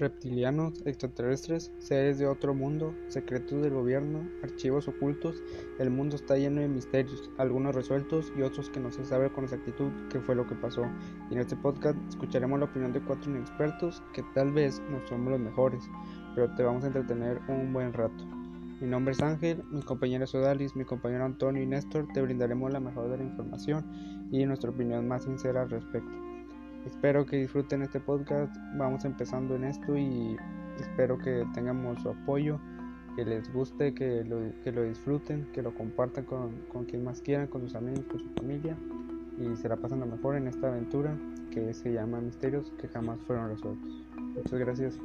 reptilianos, extraterrestres, seres de otro mundo, secretos del gobierno, archivos ocultos, el mundo está lleno de misterios, algunos resueltos y otros que no se sabe con exactitud qué fue lo que pasó. En este podcast escucharemos la opinión de cuatro inexpertos que tal vez no somos los mejores, pero te vamos a entretener un buen rato. Mi nombre es Ángel, mi compañero es Odalis, mi compañero Antonio y Néstor te brindaremos la mejor de la información y nuestra opinión más sincera al respecto. Espero que disfruten este podcast. Vamos empezando en esto y espero que tengamos su apoyo, que les guste, que lo, que lo disfruten, que lo compartan con, con quien más quieran, con sus amigos, con su familia y se la pasen lo mejor en esta aventura que se llama Misterios que jamás fueron resueltos. Muchas gracias.